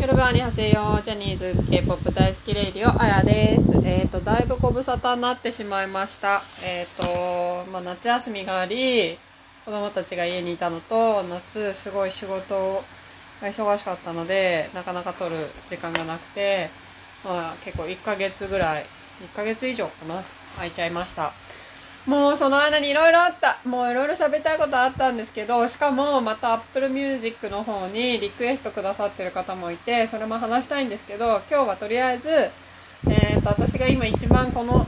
ヨルバーにはせよジャニーズ K-POP 大好きレイディオあやです。えっ、とだいぶご無沙汰になってしまいました。えっ、とまあ夏休みがあり子供たちが家にいたのと夏すごい仕事が忙しかったのでなかなか撮る時間がなくてまあ結構1ヶ月ぐらい1ヶ月以上かな空いちゃいました。もうその間にいろいろあった。もういろいろ喋りたいことあったんですけど、しかもまた Apple Music の方にリクエストくださってる方もいて、それも話したいんですけど、今日はとりあえず、えっ、と、私が今一番この、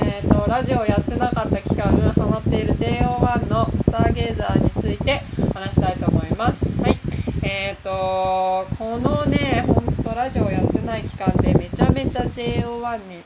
えっ、と、ラジオをやってなかった期間、ハマっている JO1 のスターゲーザーについて話したいと思います。はい。えっ、と、このね、ほんとラジオやってない期間でめちゃめちゃ JO1 に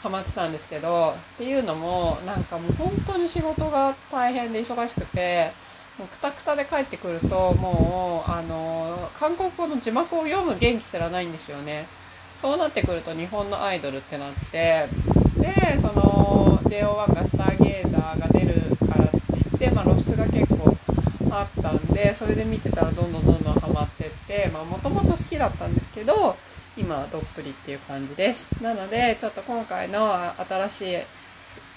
ハマってたんですけどっていうのもなんかもう本当に仕事が大変で忙しくてもうくたくたで帰ってくるともうあの韓国語の字幕を読む元気すらないんですよね。そうなってくると日本のアイドルってなってでその JO1 がスターゲーザーが出るからって言って、まあ、露出が結構あったんでそれで見てたらどんどんどんどんハマってってもともと好きだったんですけど今はどっぷりっていう感じです。なのでちょっと今回の新しい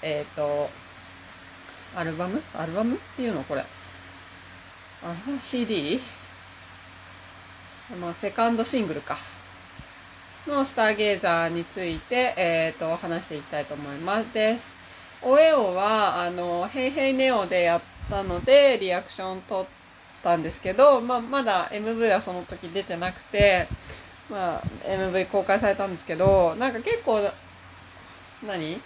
えっ、とアルバム？アルバムっていうのこれ。あの CD? まあセカンドシングルか。のスターゲーザーについて、えっ、と話していきたいと思います。です。オエオはあのヘイヘイネオでやったのでリアクション取ったんですけど、まあ、まだ MV はその時出てなくてまあ、MV 公開されたんですけど、なんか結構、何？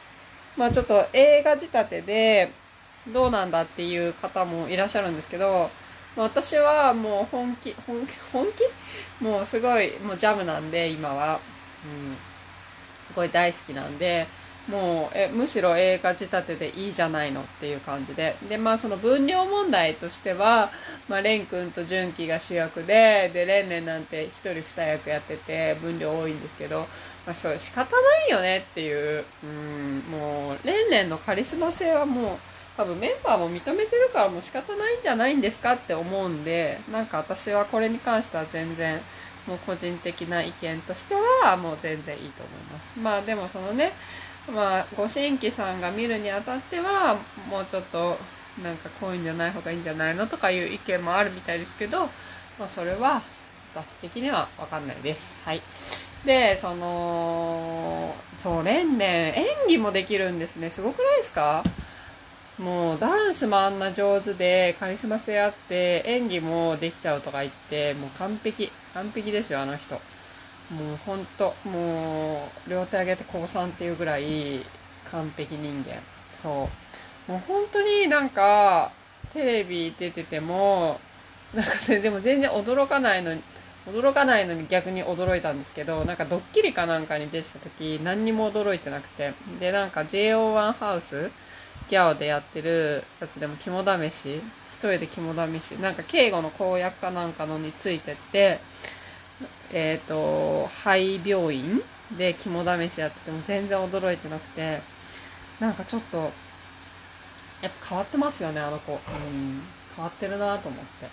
まあちょっと映画仕立てで、どうなんだっていう方もいらっしゃるんですけど、私はもう本気、本気、本気？もうすごい、もうジャムなんで、今は。うん。すごい大好きなんで、もうえむしろ映画仕立てでいいじゃないのっていう感じででまあその分量問題としては、まあ、レン君と純喜が主役ででレンレンなんて一人二役やってて分量多いんですけど、まあ、それ仕方ないよねっていううんもうレンレンのカリスマ性はもう多分メンバーも認めてるからもう仕方ないんじゃないんですかって思うんでなんか私はこれに関しては全然もう個人的な意見としてはもう全然いいと思います。まあでもそのねまあ、ご新規さんが見るにあたってはもうちょっとなんかこういうんじゃない方がいいんじゃないのとかいう意見もあるみたいですけど、まあ、それは私的には分かんないです。はい。で、その、そう、レンレン、演技もできるんですね。すごくないですか？もうダンスもあんな上手でカリスマ性あって演技もできちゃうとか言ってもう完璧完璧ですよあの人もうほんともう両手上げて高3っていうぐらい完璧人間。そう。もう本当になんかテレビ出ててもなんかそれでも全然驚かないのに驚かないのに逆に驚いたんですけどなんかドッキリかなんかに出てた時何にも驚いてなくて。でなんか JO1 ハウスギャオでやってるやつでも肝試し一人で肝試しなんか敬語の公約かなんかのについてってえっ、ー、と、肺病院で肝試しやってても全然驚いてなくて、なんかちょっと、やっぱ変わってますよね、あの子。うん、変わってるなと思って。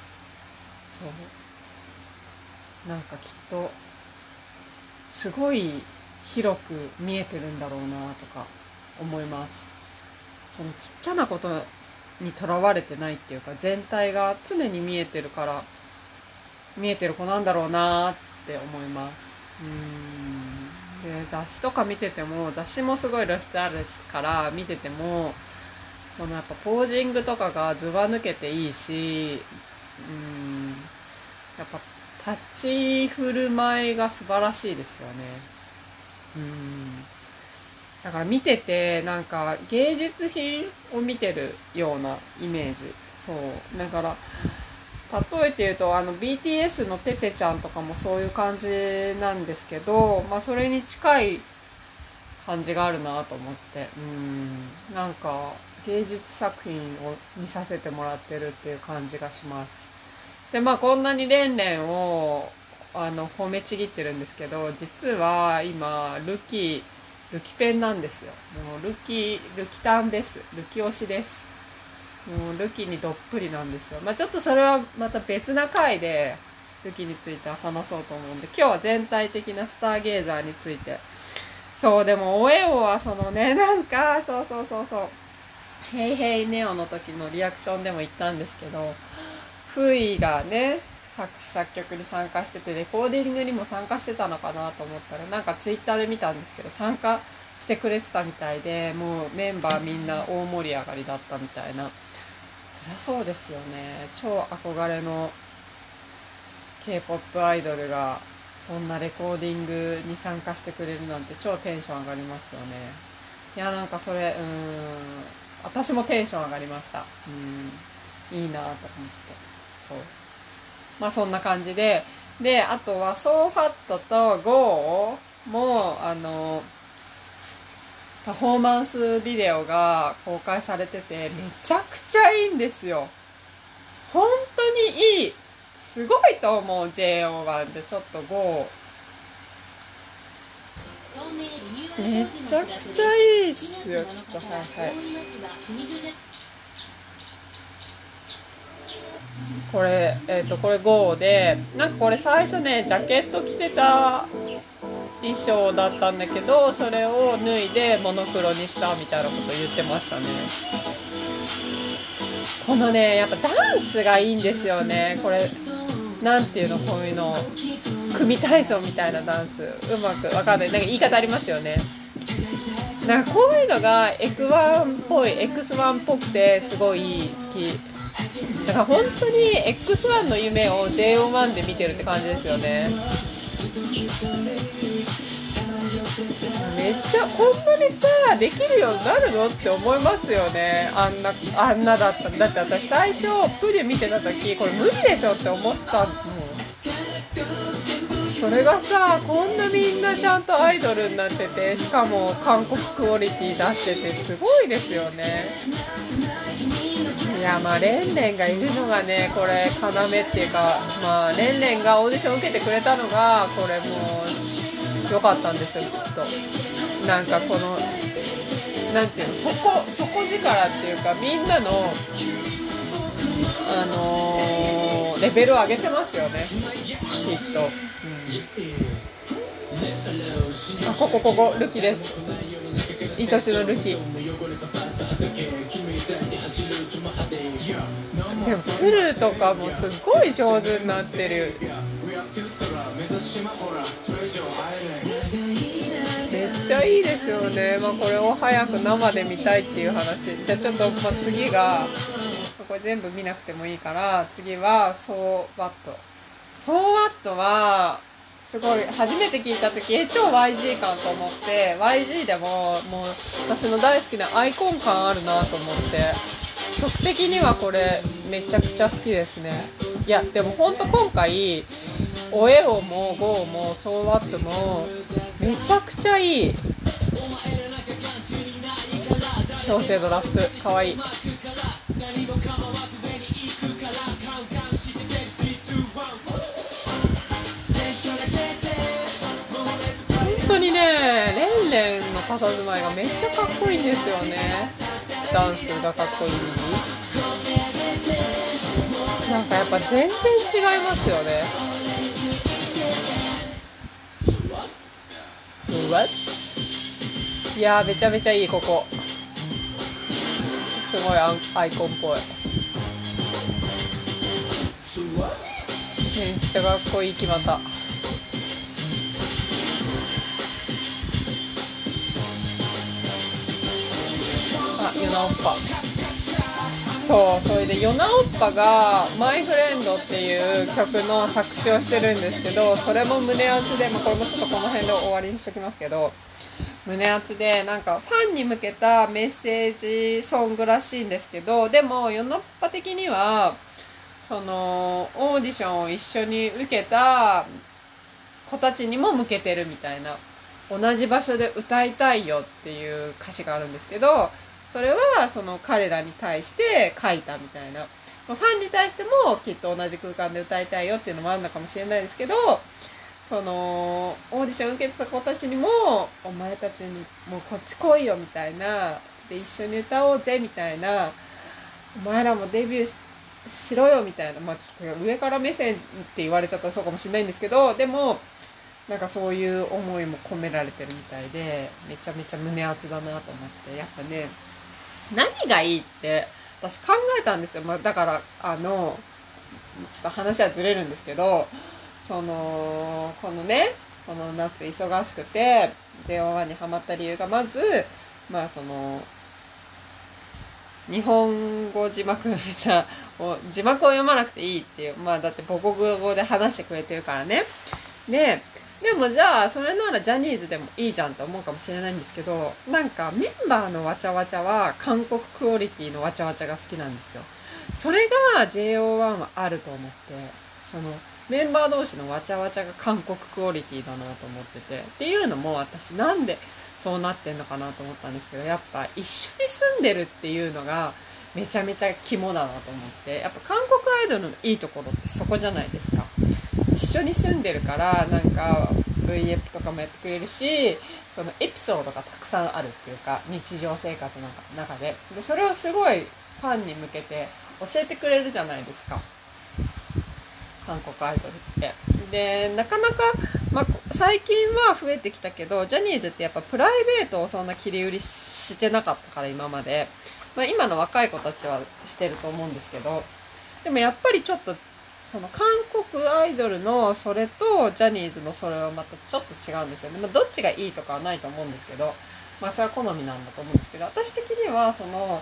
そう。なんかきっと、すごい広く見えてるんだろうなとか思います。そのちっちゃなことにとらわれてないっていうか、全体が常に見えてるから、見えてる子なんだろうなって思います。うん。で雑誌とか見てても雑誌もすごい露出あるから見ててもそのやっぱポージングとかがずば抜けていいしうん。やっぱ立ち振る舞いが素晴らしいですよね。うん。だから見ててなんか芸術品を見てるようなイメージ。そう。だから例えて言うとあの BTS のテテちゃんとかもそういう感じなんですけど、まあ、それに近い感じがあるなと思って。うん。なんか芸術作品を見させてもらってるっていう感じがします。でまあこんなにレンレンをあの褒めちぎってるんですけど実は今ルキルキペンなんですよ。もうルキルキタンです。ルキ推しです。もうルキにどっぷりなんですよ。まあちょっとそれはまた別な回でルキについては話そうと思うんで今日は全体的なスターゲーザーについて。そうでもおえおはそのねなんかそうそうそうそう「ヘイヘイネオ」の時のリアクションでも言ったんですけどフイがね作詞作曲に参加しててレコーディングにも参加してたのかなと思ったらなんかツイッターで見たんですけど参加してくれてたみたいでもうメンバーみんな大盛り上がりだったみたいな。りゃそうですよね。超憧れの k p o p アイドルがそんなレコーディングに参加してくれるなんて超テンション上がりますよね。いやなんかそれうん私もテンション上がりました。うん。いいなと思って。そう。まあそんな感じで。であとはソーハットとゴーもあのパフォーマンスビデオが公開されててめちゃくちゃいいんですよ。本当にいい。すごいと思う JO1 でちょっと GO めちゃくちゃいいっすよ。ちょっとはいはい。これえっ、ー、とこれ GO でなんかこれ最初ねジャケット着てた衣装だったんだけどそれを脱いでモノクロにしたみたいなこと言ってましたね。このねやっぱダンスがいいんですよね。これなんていうのこういうの。組体操みたいなダンス。うまくわかんない。なんか言い方ありますよね。なんかこういうのがエクワンっぽい X1 っぽくてすごい好き。だから本当に X1 の夢を JO1 で見てるって感じですよね。めっちゃこんなにさできるようになるのって思いますよね。あんなあんなだっただって私最初プリュ見てた時これ無理でしょって思ってたもんそれがさこんなみんなちゃんとアイドルになっててしかも韓国クオリティ出しててすごいですよね。やまあレンレンがいるのがねこれ要っていうかまあレンレンがオーディション受けてくれたのがこれもう良かったんですよきっと。なんかこのなんていうの底底力っていうかみんなのあのー、レベルを上げてますよねきっと、うん、あここここルキです。愛しのルキ。でも鶴とかもすっごい上手になってる。めっちゃいいですよね、まあ、これを早く生で見たいっていう話。じゃあちょっと、まあ、次がこれ全部見なくてもいいから次は「ソーワット」「ソーワット」はすごい初めて聞いた時え超 YG 感と思って YG でももう私の大好きなアイコン感あるなと思って。曲的にはこれめちゃくちゃ好きですね。いやでもほんと今回おえおもゴーもソーワットもめちゃくちゃいい。小生のラップかわいい。本当にねレンレンの佇まいがめっちゃかっこいいんですよね。ダンスがかっこいいなんかやっぱ全然違いますよね。いやめちゃめちゃいいここ。すごいアイコンっぽい。めっちゃかっこいい決まった。あユナオッパそうそれでヨナオッパが「マイ・フレンド」っていう曲の作詞をしてるんですけどそれも胸熱で、まあ、これもちょっとこの辺で終わりにしときますけど胸熱でなんかファンに向けたメッセージソングらしいんですけどでもヨナオッパ的にはそのオーディションを一緒に受けた子たちにも向けてるみたいな。同じ場所で歌いたいよっていう歌詞があるんですけどそれはその彼らに対して書いたみたいな、ファンに対してもきっと同じ空間で歌いたいよっていうのもあるのかもしれないですけどそのオーディション受けてた子たちにもお前たちにもうこっち来いよみたいな。で一緒に歌おうぜみたいな。お前らもデビューしろよみたいな、まあ、ちょっと上から目線って言われちゃったらそうかもしれないんですけどでもなんかそういう思いも込められてるみたいでめちゃめちゃ胸熱だなと思ってやっぱね何がいいって私考えたんですよ、まあ、だからあのちょっと話はずれるんですけどそのこのねこの夏忙しくて JO1 にハマった理由がまずまあその日本語字幕じゃ字幕を読まなくていいっていうまあだって母国語で話してくれてるからね。ででもじゃあそれならジャニーズでもいいじゃんと思うかもしれないんですけどなんかメンバーのわちゃわちゃは韓国クオリティのわちゃわちゃが好きなんですよ。それが JO1 はあると思ってそのメンバー同士のわちゃわちゃが韓国クオリティだなと思っててっていうのも私なんでそうなってんのかなと思ったんですけどやっぱ一緒に住んでるっていうのがめちゃめちゃ肝だなと思ってやっぱ韓国アイドルのいいところってそこじゃないですか。一緒に住んでるからなんか V エプとかもやってくれるしそのエピソードがたくさんあるっていうか日常生活の中で。でそれをすごいファンに向けて教えてくれるじゃないですか。韓国アイドルって。でなかなか、まあ、最近は増えてきたけどジャニーズってやっぱプライベートをそんな切り売りしてなかったから今まで、まあ、今の若い子たちはしてると思うんですけどでもやっぱりちょっとその韓国アイドルのそれとジャニーズのそれはまたちょっと違うんですよね、まあ、どっちがいいとかはないと思うんですけどまあそれは好みなんだと思うんですけど私的にはその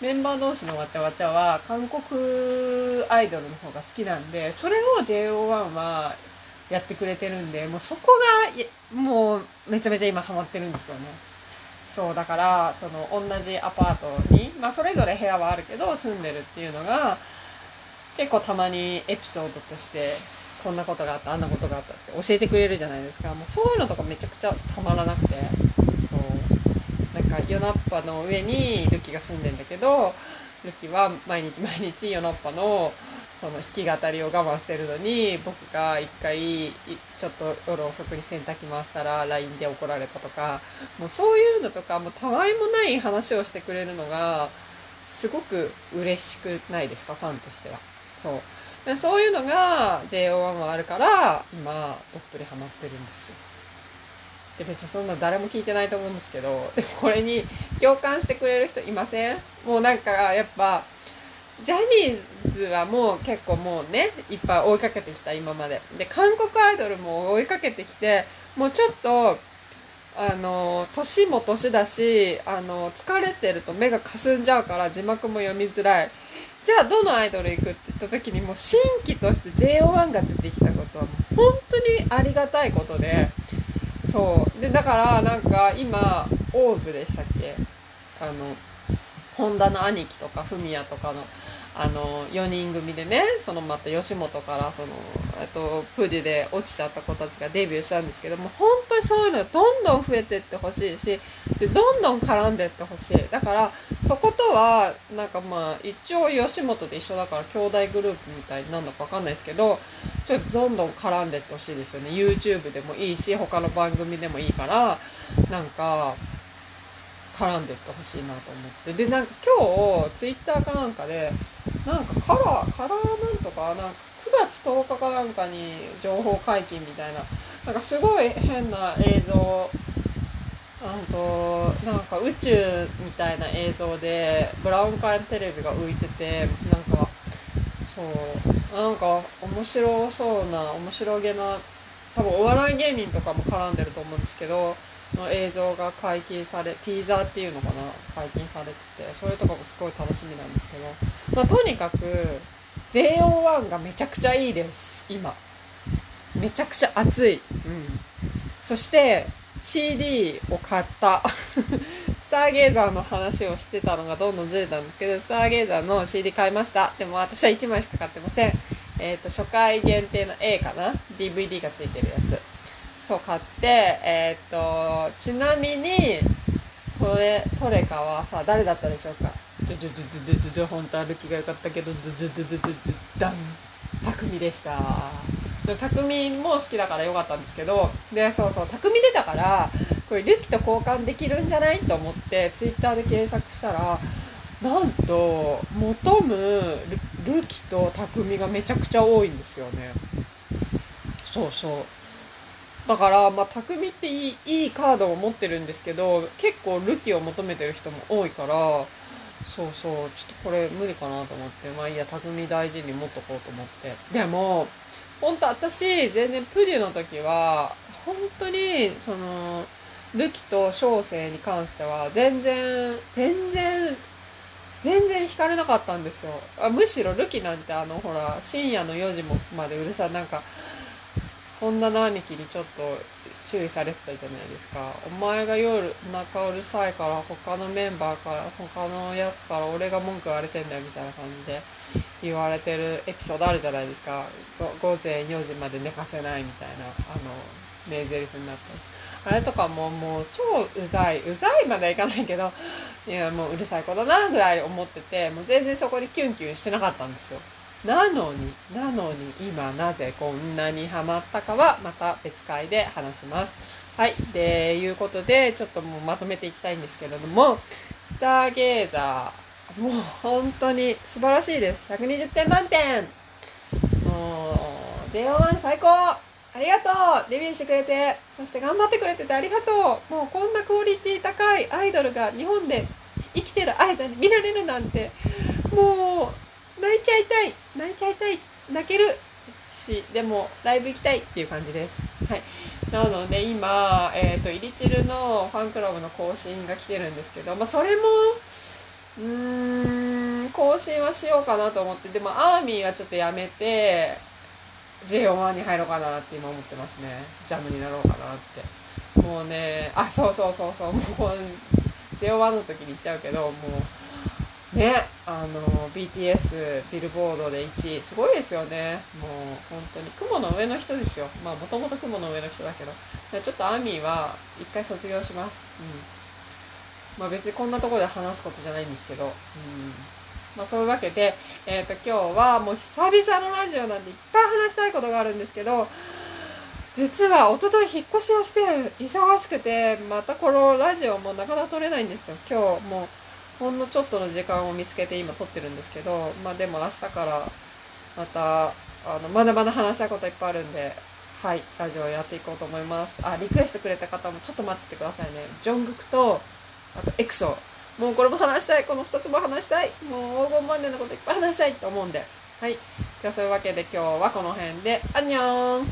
メンバー同士のわちゃわちゃは韓国アイドルの方が好きなんでそれを JO1 はやってくれてるんでもうそこがもうめちゃめちゃ今ハマってるんですよね。そうだからその同じアパートに、まあ、それぞれ部屋はあるけど住んでるっていうのが結構たまにエピソードとしてこんなことがあったあんなことがあったって教えてくれるじゃないですか。もうそういうのとかめちゃくちゃたまらなくて。そう。なんか夜ナッパの上にルキが住んでんだけどルキは毎日毎日夜ナッパのその弾き語りを我慢してるのに僕が一回ちょっと夜遅くに洗濯機回したら LINE で怒られたとかもうそういうのとかもうたわいもない話をしてくれるのがすごく嬉しくないですか？ファンとしては。そう。そういうのが JO1 はあるから今どっぷりハマってるんですよ。で別にそんな誰も聞いてないと思うんですけどでもこれに共感してくれる人いません？もうなんかやっぱジャニーズはもう結構もうねいっぱい追いかけてきた今まで。で韓国アイドルも追いかけてきてもうちょっとあの年も年だしあの疲れてると目がかすんじゃうから字幕も読みづらい。じゃあどのアイドル行くって言った時にもう新規として JO1 が出てきたことは本当にありがたいことでそう。でだからなんか今オーブでしたっけ？あの本田の兄貴とかフミヤとかの。あの4人組でねそのまた吉本からそのとプディで落ちちゃった子たちがデビューしたんですけども本当にそういうのがどんどん増えてってほしいしでどんどん絡んでってほしい。だからそことはなんかまあ一応吉本で一緒だから兄弟グループみたいになるのか分かんないですけどちょっとどんどん絡んでってほしいですよね。YouTube でもいいし他の番組でもいいからなんか絡んでってほしいなと思って。でなんか今日ツイッターかなんかでなんかカラーカラーなんとかなんか9月10日かなんかに情報解禁みたいななんかすごい変な映像あとなんか宇宙みたいな映像でブラウン管テレビが浮いててなんかそうなんか面白そうな面白げな多分お笑い芸人とかも絡んでると思うんですけどの映像が解禁されティーザーっていうのかな解禁されててそれとかもすごい楽しみなんですけど、まあ、とにかく JO1 がめちゃくちゃいいです今。めちゃくちゃ熱い、うん、そして CD を買った。スターゲーザーの話をしてたのがどんどんずれたんですけどスターゲーザーの CD 買いました。でも私は1枚しか買ってません。えっ、ー、と初回限定の A かな？DVD がついてるやつ。そう買ってえっ、とちなみにトレトレカはさ誰だったでしょうか？ドゥドドドドド本当歩きが良かったけどドゥドゥドゥドドドダン。匠でした。匠も好きだから良かったんですけどでそうそう匠出たからこれルキと交換できるんじゃないと思ってツイッターで検索したらなんと求むルキと匠がめちゃくちゃ多いんですよね。そうそう。だからまあ匠っていいいいカードを持ってるんですけど結構ルキを求めてる人も多いからそうそうちょっとこれ無理かなと思ってまあいいや匠大事に持っとこうと思って。でも本当私全然プデュの時は本当にそのルキと小生に関しては全然全然全然惹かれなかったんですよ。あむしろルキなんてあのほら深夜の4時もまでうるさい。なんか本田の兄貴にちょっと注意されてたじゃないですか。お前が夜中うるさいから他のメンバーから他のやつから俺が文句言われてんだよみたいな感じで言われてるエピソードあるじゃないですか。午前4時まで寝かせないみたいなあの名台詞になったあれとかももう超うざいうざいまではいかないけどいやもううるさい子だなぐらい思っててもう全然そこにキュンキュンしてなかったんですよ。なのになのに今なぜこんなにハマったかはまた別回で話します。はい。でいうことでちょっともうまとめていきたいんですけれどもスターゲーザーもう本当に素晴らしいです。120点満点。もう JO1 最高。ありがとう。デビューしてくれてそして頑張ってくれててありがとう。もうこんなクオリティ高いアイドルが日本で生きてる間に見られるなんてもう泣いちゃいたい泣いちゃいたい泣けるしでもライブ行きたいっていう感じです。はい。なので今、えーと、イリチルのファンクラブの更新が来てるんですけど、まあ、それもうーん更新はしようかなと思ってでもアーミーはちょっとやめて JO1 に入ろうかなって今思ってますね。ジャムになろうかなって。もうねあそうそうそうそうもう JO1 の時に言っちゃうけどもうねあの BTS ビルボードで1位。すごいですよね。もう本当に。雲の上の人ですよ。まあもともと雲の上の人だけど。ちょっとアミーは一回卒業します。うん。まあ別にこんなところで話すことじゃないんですけど。うん。まあ、そういうわけで、えっ、ー、と、今日はもう久々のラジオなんでいっぱい話したいことがあるんですけど、実は一昨日引っ越しをして忙しくて、またこのラジオもなかなか撮れないんですよ。今日もうほんのちょっとの時間を見つけて今撮ってるんですけど、まあでも明日からまた、あの、まだまだ話したいこといっぱいあるんで、はい、ラジオやっていこうと思います。あ、リクエストくれた方もちょっと待っててくださいね。ジョングクと、あとエクソ。もうこれも話したい。この2つも話したい。もう黄金万年のこといっぱい話したいと思うんで。はい。じゃあそういうわけで今日はこの辺で、アンニョン